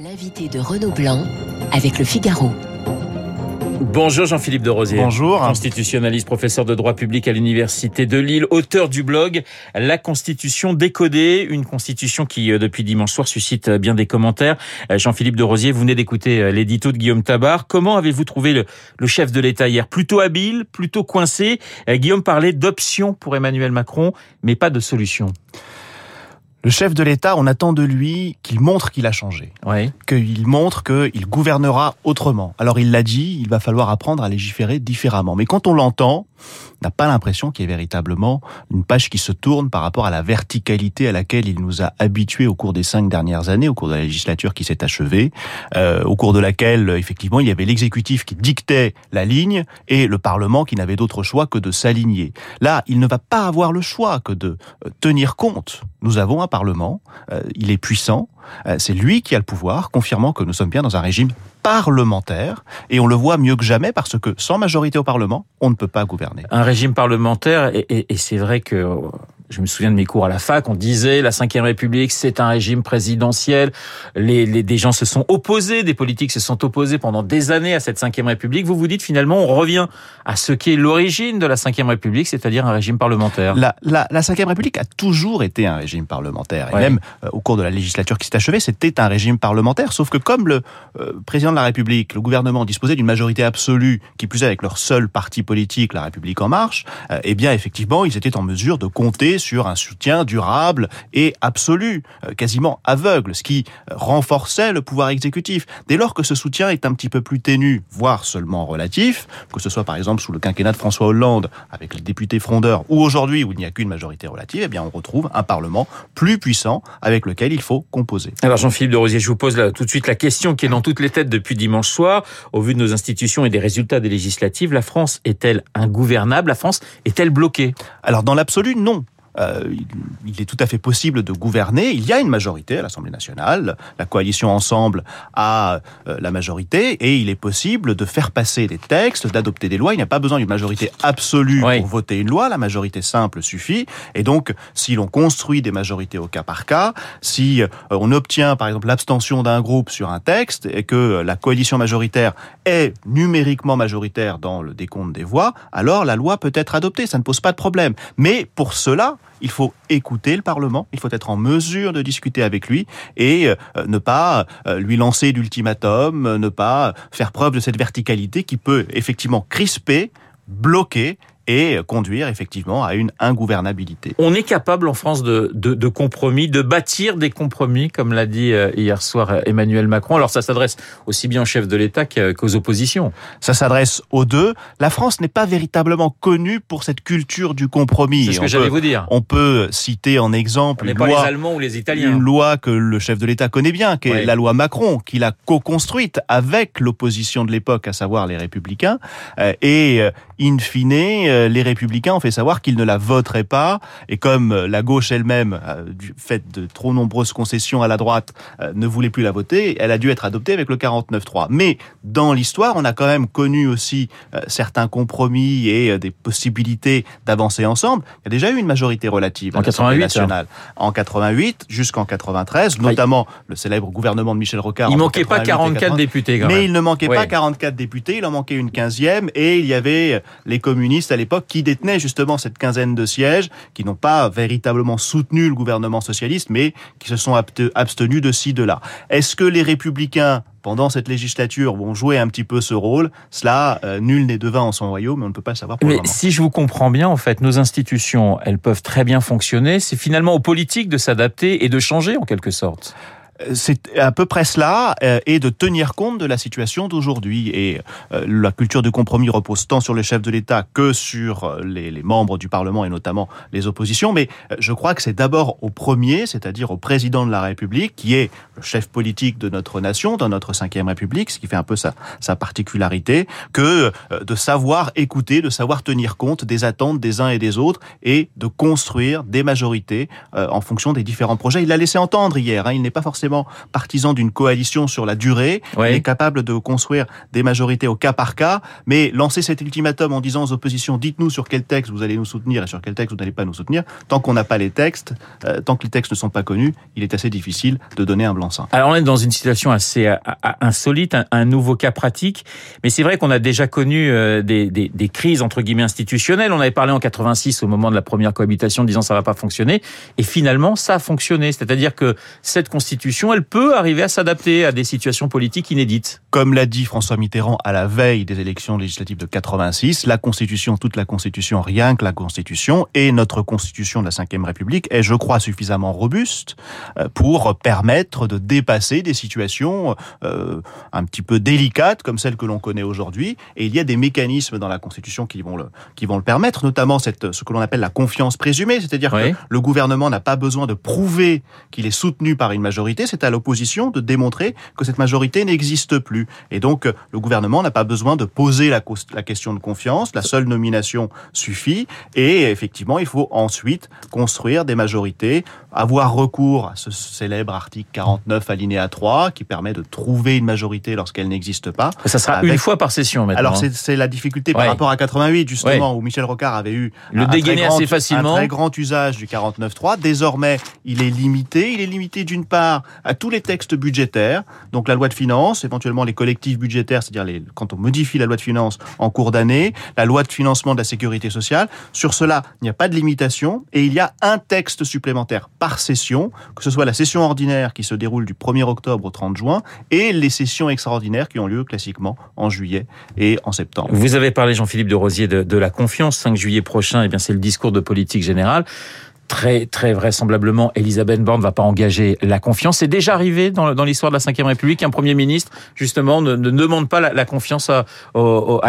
L'invité de Renaud Blanc avec le Figaro. Bonjour Jean-Philippe de Rosier. Bonjour. Constitutionnaliste, professeur de droit public à l'Université de Lille, auteur du blog La Constitution décodée, une constitution qui euh, depuis dimanche soir suscite euh, bien des commentaires. Euh, Jean-Philippe de Rosier, vous venez d'écouter l'édito de Guillaume Tabar. Comment avez-vous trouvé le, le, chef de l'État hier? Plutôt habile, plutôt coincé? Guillaume parlait d'options pour Emmanuel Macron, mais pas de solution. Le chef de l'État, on attend de lui qu'il montre qu'il a changé, oui. qu'il montre qu'il gouvernera autrement. Alors il l'a dit, il va falloir apprendre à légiférer différemment. Mais quand on l'entend, on n'a pas l'impression qu'il y ait véritablement une page qui se tourne par rapport à la verticalité à laquelle il nous a habitués au cours des cinq dernières années, au cours de la législature qui s'est achevée, euh, au cours de laquelle effectivement il y avait l'exécutif qui dictait la ligne et le Parlement qui n'avait d'autre choix que de s'aligner. Là, il ne va pas avoir le choix que de euh, tenir compte. Nous avons un Parlement, euh, il est puissant, euh, c'est lui qui a le pouvoir, confirmant que nous sommes bien dans un régime parlementaire, et on le voit mieux que jamais parce que sans majorité au Parlement, on ne peut pas gouverner. Un régime parlementaire, et, c'est vrai que je me souviens de mes cours à la fac, on disait la Ve République, c'est un régime présidentiel. Les, les, des gens se sont opposés, des politiques se sont opposés pendant des années à cette Ve République. Vous vous dites finalement, on revient à ce qui est l'origine de la Ve République, c'est-à-dire un régime parlementaire. La, la, la Ve République a toujours été un régime parlementaire. Et ouais. même euh, au cours de la législature qui s'est achevée, c'était un régime parlementaire. Sauf que comme le euh, président de la République, le gouvernement disposait d'une majorité absolue, qui plus est avec leur seul parti politique, la République en marche, euh, eh bien effectivement, ils étaient en mesure de compter sur un soutien durable et absolu, quasiment aveugle, ce qui renforçait le pouvoir exécutif. Dès lors que ce soutien est un petit peu plus ténu, voire seulement relatif, que ce soit par exemple sous le quinquennat de François Hollande avec les députés frondeurs, ou aujourd'hui où il n'y a qu'une majorité relative, eh bien on retrouve un Parlement plus puissant avec lequel il faut composer. Alors Jean-Philippe de Rosier, je vous pose là, tout de suite la question qui est dans toutes les têtes depuis dimanche soir. Au vu de nos institutions et des résultats des législatives, la France est-elle ingouvernable? La France est-elle bloquée? Alors dans l'absolu, non. Euh, il est tout à fait possible de gouverner. Il y a une majorité à l'Assemblée nationale. La coalition Ensemble a euh, la majorité et il est possible de faire passer des textes, d'adopter des lois. Il n'y a pas besoin d'une majorité absolue oui. pour voter une loi. La majorité simple suffit. Et donc, si l'on construit des majorités au cas par cas, si euh, on obtient par exemple l'abstention d'un groupe sur un texte et que la coalition majoritaire est numériquement majoritaire dans le décompte des voix, alors la loi peut être adoptée. Ça ne pose pas de problème. Mais pour cela, il faut écouter le Parlement, il faut être en mesure de discuter avec lui et euh, ne pas euh, lui lancer d'ultimatum, ne pas faire preuve de cette verticalité qui peut effectivement crisper, bloquer et conduire effectivement à une ingouvernabilité. On est capable en France de, de, de compromis, de bâtir des compromis, comme l'a dit hier soir Emmanuel Macron. Alors ça s'adresse aussi bien au chef de l'État qu'aux oppositions. Ça s'adresse aux deux. La France n'est pas véritablement connue pour cette culture du compromis. C'est ce que j'allais vous dire. On peut citer en exemple une loi, pas les Allemands ou les Italiens. une loi que le chef de l'État connaît bien, qui est la loi Macron, qu'il a co-construite avec l'opposition de l'époque, à savoir les Républicains, et in fine les républicains ont fait savoir qu'ils ne la voteraient pas. Et comme la gauche elle-même, du fait de trop nombreuses concessions à la droite, ne voulait plus la voter, elle a dû être adoptée avec le 49-3. Mais dans l'histoire, on a quand même connu aussi certains compromis et des possibilités d'avancer ensemble. Il y a déjà eu une majorité relative en 88 nationale. En 88 jusqu'en 93, notamment le célèbre gouvernement de Michel Rocard. Il manquait pas 44 députés. Quand mais même. il ne manquait ouais. pas 44 députés, il en manquait une quinzième et il y avait les communistes à l'époque qui détenaient justement cette quinzaine de sièges, qui n'ont pas véritablement soutenu le gouvernement socialiste, mais qui se sont abstenus de ci, de là. Est-ce que les républicains pendant cette législature vont jouer un petit peu ce rôle? Cela, euh, nul n'est devin en son royaume, mais on ne peut pas le savoir pour mais le moment. si je vous comprends bien, en fait, nos institutions, elles peuvent très bien fonctionner. C'est finalement aux politiques de s'adapter et de changer en quelque sorte c'est à peu près cela, euh, et de tenir compte de la situation d'aujourd'hui. Et euh, la culture du compromis repose tant sur le chef de l'État que sur euh, les, les, membres du Parlement et notamment les oppositions. Mais je crois que c'est d'abord au premier, c'est-à-dire au président de la République, qui est le chef politique de notre nation, dans notre cinquième République, ce qui fait un peu sa, sa particularité, que de savoir écouter, de savoir tenir compte des attentes des uns et des autres, et de construire des majorités en fonction des différents projets. Il l'a laissé entendre hier. Hein, il n'est pas forcément forcément partisan d'une coalition sur la durée. Ouais. Il est capable de construire des majorités au cas par cas, mais lancer cet ultimatum en disant aux oppositions dites-nous sur quel texte vous allez nous soutenir et sur quel texte vous n'allez pas nous soutenir, tant qu'on n'a pas les textes, euh, tant que les textes ne sont pas connus, il est assez difficile de donner un blanc-seing. Alors on est dans une situation assez euh, insolite, un, nouveau cas pratique, mais c'est vrai qu'on a déjà connu euh, des, des, des, crises entre guillemets institutionnelles. On avait parlé en 86 au moment de la première cohabitation, disant ça va pas fonctionner, et finalement ça a fonctionné. C'est-à-dire que cette constitution, elle peut arriver à s'adapter à des situations politiques inédites. Comme l'a dit François Mitterrand à la veille des élections législatives de 86, la constitution, toute la constitution, rien que la constitution, et notre constitution de la Ve République est, je crois, suffisamment robuste euh, pour permettre de dépasser des situations euh, un petit peu délicates comme celles que l'on connaît aujourd'hui. Et il y a des mécanismes dans la Constitution qui vont le, qui vont le permettre, notamment cette, ce que l'on appelle la confiance présumée, c'est-à-dire oui. que le gouvernement n'a pas besoin de prouver qu'il est soutenu par une majorité, c'est à l'opposition de démontrer que cette majorité n'existe plus. Et donc, le gouvernement n'a pas besoin de poser la, question de confiance, la seule nomination suffit, et effectivement, il faut ensuite construire des majorités, avoir recours à ce célèbre article 49 alinéa 3 qui permet de trouver une majorité lorsqu'elle n'existe pas. Ça sera avec... une fois par session maintenant. Alors c'est la difficulté par ouais. rapport à 88 justement ouais. où Michel Rocard avait eu le un, dégainer très grand, assez facilement. un très grand usage du 49.3. Désormais, il est limité. Il est limité d'une part à tous les textes budgétaires, donc la loi de finances, éventuellement les collectifs budgétaires, c'est-à-dire les, quand on modifie la loi de finances en cours d'année, la loi de financement de la sécurité sociale. Sur cela, il n'y a pas de limitation et il y a un texte supplémentaire par session, que ce soit la session ordinaire qui se déroule du 1er octobre au 30 juin et les sessions extraordinaires qui ont lieu classiquement en juillet et en septembre. Vous avez parlé, Jean-Philippe de Rosier, de, de, la confiance. 5 juillet prochain, eh bien, c'est le discours de politique générale. Très, très vraisemblablement, Elisabeth Borne ne va pas engager la confiance. C'est déjà arrivé dans, dans l'histoire de la Ve République qu'un Premier ministre, justement, ne, ne demande pas la, la confiance à,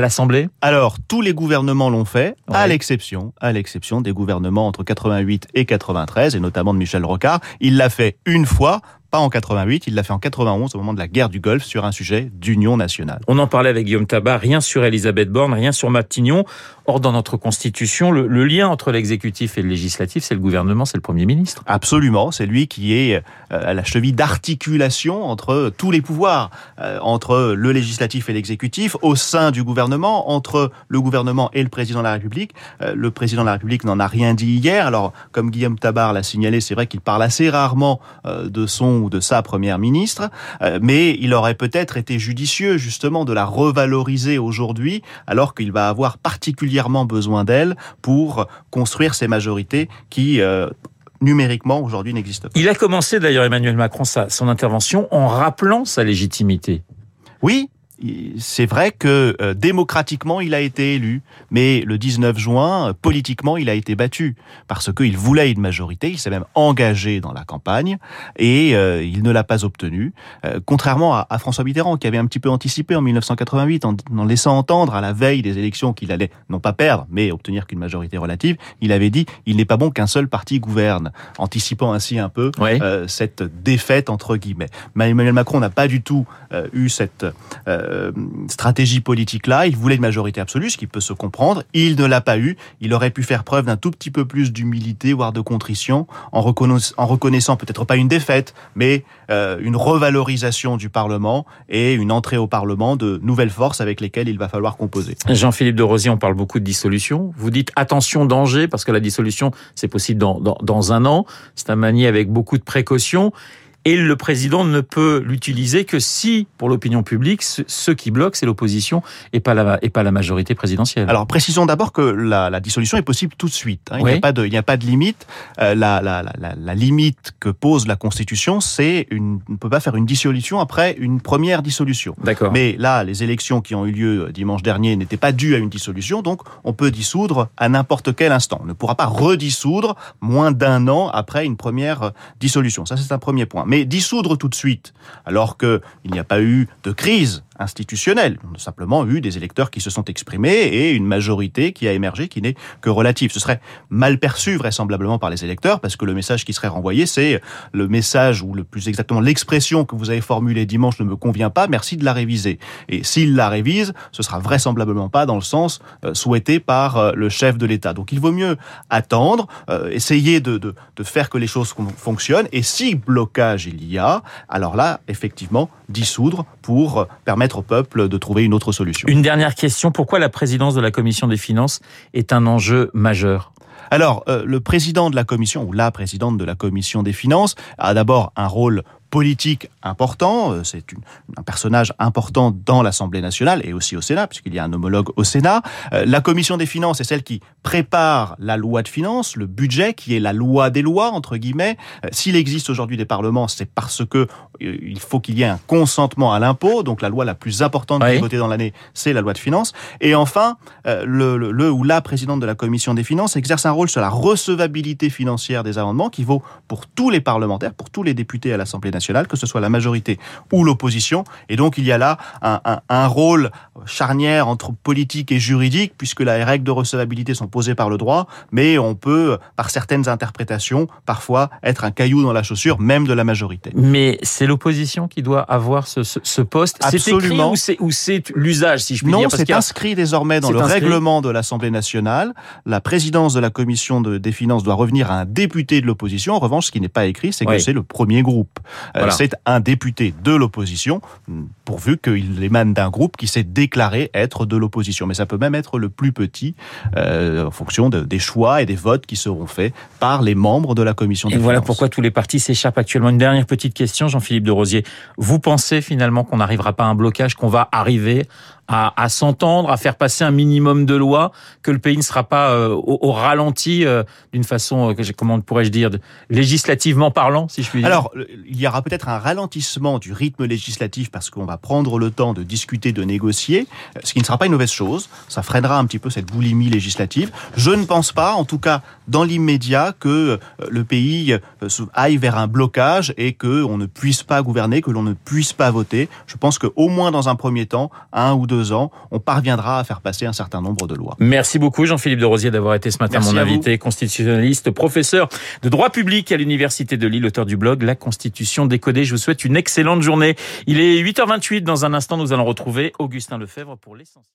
l'Assemblée Alors, tous les gouvernements l'ont fait, ouais. à l'exception, à l'exception des gouvernements entre 88 et 93, et notamment de Michel Rocard. Il l'a fait une fois, pas en 88, il l'a fait en 91 au moment de la guerre du Golfe sur un sujet d'union nationale. On en parlait avec Guillaume Tabar, rien sur Elisabeth Borne, rien sur Matignon. Or, dans notre constitution, le, le lien entre l'exécutif et le législatif, c'est le gouvernement, c'est le Premier ministre. Absolument, c'est lui qui est à la cheville d'articulation entre tous les pouvoirs, euh, entre le législatif et l'exécutif, au sein du gouvernement, entre le gouvernement et le président de la République. Euh, le président de la République n'en a rien dit hier, alors comme Guillaume Tabar l'a signalé, c'est vrai qu'il parle assez rarement euh, de son ou de sa première ministre, euh, mais il aurait peut-être été judicieux justement de la revaloriser aujourd'hui, alors qu'il va avoir particulièrement besoin d'elle pour construire ces majorités qui euh, numériquement aujourd'hui n'existent pas. Il a commencé d'ailleurs Emmanuel Macron sa, son intervention en rappelant sa légitimité. Oui, c'est vrai que euh, démocratiquement il a été élu, mais le 19 juin, politiquement il a été battu parce qu'il voulait une majorité. Il s'est même engagé dans la campagne et euh, il ne l'a pas obtenu. Euh, contrairement à, à, François Mitterrand qui avait un petit peu anticipé en 1988 en, en laissant entendre à la veille des élections qu'il allait non pas perdre, mais obtenir qu'une majorité relative. Il avait dit il n'est pas bon qu'un seul parti gouverne, anticipant ainsi un peu oui. cette défaite entre guillemets. Mais Emmanuel Macron n'a pas du tout eu cette euh, stratégie politique-là. Il voulait une majorité absolue, ce qui peut se comprendre. Il ne l'a pas eu. Il aurait pu faire preuve d'un tout petit peu plus d'humilité, voire de contrition, en, reconna en reconnaissant peut-être pas une défaite, mais euh, une revalorisation du Parlement et une entrée au Parlement de nouvelles forces avec lesquelles il va falloir composer. Jean-Philippe de Rosier, on parle beaucoup de dissolution. Vous dites attention, danger, parce que la dissolution, c'est possible dans, dans, dans un an. C'est un manier avec beaucoup de précautions et le président ne peut l'utiliser que si, pour l'opinion publique, ce qui bloque, c'est l'opposition et pas la et pas la majorité présidentielle. Alors précisons d'abord que la, la, dissolution est possible tout de suite. Hein. Il oui. n'y a pas de il a pas de limite. Euh, la, la, la, la, limite que pose la Constitution, c'est une on ne peut pas faire une dissolution après une première dissolution. D'accord. Mais là, les élections qui ont eu lieu dimanche dernier n'étaient pas dues à une dissolution, donc on peut dissoudre à n'importe quel instant. On ne pourra pas redissoudre moins d'un an après une première dissolution. Ça c'est un premier point. Mais mais dissoudre tout de suite, alors qu'il n'y a pas eu de crise institutionnel. On a simplement eu des électeurs qui se sont exprimés et une majorité qui a émergé qui n'est que relative. Ce serait mal perçu vraisemblablement par les électeurs parce que le message qui serait renvoyé, c'est le message ou le plus exactement l'expression que vous avez formulée dimanche ne me convient pas, merci de la réviser. Et s'il la révise, ce sera vraisemblablement pas dans le sens euh, souhaité par euh, le chef de l'État. Donc il vaut mieux attendre, euh, essayer de, de faire que les choses fonctionnent et si blocage il y a, alors là, effectivement, dissoudre pour permettre au peuple de trouver une autre solution. Une dernière question, pourquoi la présidence de la Commission des finances est un enjeu majeur? Alors, euh, le président de la commission, ou la présidente de la commission des finances, a d'abord un rôle politique important. Euh, c'est un personnage important dans l'Assemblée nationale et aussi au Sénat, puisqu'il y a un homologue au Sénat. Euh, la commission des finances est celle qui prépare la loi de finances, le budget, qui est la loi des lois, entre guillemets. Euh, s'il existe aujourd'hui des parlements, c'est parce que il faut qu'il y ait un consentement à l'impôt. Donc la loi la plus importante qui est votée dans l'année, c'est la loi de finances. Et enfin, le, le, le ou la présidente de la commission des finances exerce un rôle sur la recevabilité financière des amendements qui vaut pour tous les parlementaires, pour tous les députés à l'Assemblée nationale, que ce soit la majorité ou l'opposition. Et donc il y a là un, un, un, rôle charnière entre politique et juridique, puisque les règles de recevabilité sont posées par le droit, mais on peut, par certaines interprétations, parfois être un caillou dans la chaussure, même de la majorité. Mais c'est l'opposition qui doit avoir ce, ce, ce poste Absolument. C'est ou c'est l'usage, si je puis non, dire Non, c'est inscrit désormais dans le inscrit. règlement de l'Assemblée nationale. La présidence de la commission de, des finances doit revenir à un député de l'opposition. En revanche, ce qui n'est pas écrit, c'est que Oui. c'est le premier groupe. Euh, Voilà. C'est un député de l'opposition, pourvu qu'il émane d'un groupe qui s'est déclaré être de l'opposition. Mais ça peut même être le plus petit, euh, en fonction de- des choix et des votes qui seront faits par les membres de la commission Et des voilà finances. pourquoi tous les partis s'échappent actuellement. Une dernière petite question, Jean-Philippe de Rosier. Vous pensez finalement qu'on n'arrivera pas à un blocage, qu'on va arriver à, à s'entendre, à faire passer un minimum de lois, que le pays ne sera pas euh, au, ralenti euh, d'une façon, euh, que comment pourrais-je dire, législativement parlant, si je puis dire Alors, il y aura peut-être un ralentissement du rythme législatif parce qu'on va prendre le temps de discuter, de négocier, euh, ce qui ne sera pas une mauvaise chose. Ça freinera un petit peu cette boulimie législative. Je ne pense pas, en tout cas dans l'immédiat, que euh, le pays aille vers un blocage et que on ne puisse pas gouverner, que l'on ne puisse pas voter. Je pense qu'au moins dans un premier temps, un ou deux ans, on parviendra à faire passer un certain nombre de lois. Merci beaucoup Jean-Philippe de Rosier d'avoir été ce matin Merci mon invité, constitutionnaliste, professeur de droit public à l'Université de Lille, auteur du blog La Constitution décodée. Je vous souhaite une excellente journée. Il est 8h28. Dans un instant, nous allons retrouver Augustin Lefebvre pour l'essentiel.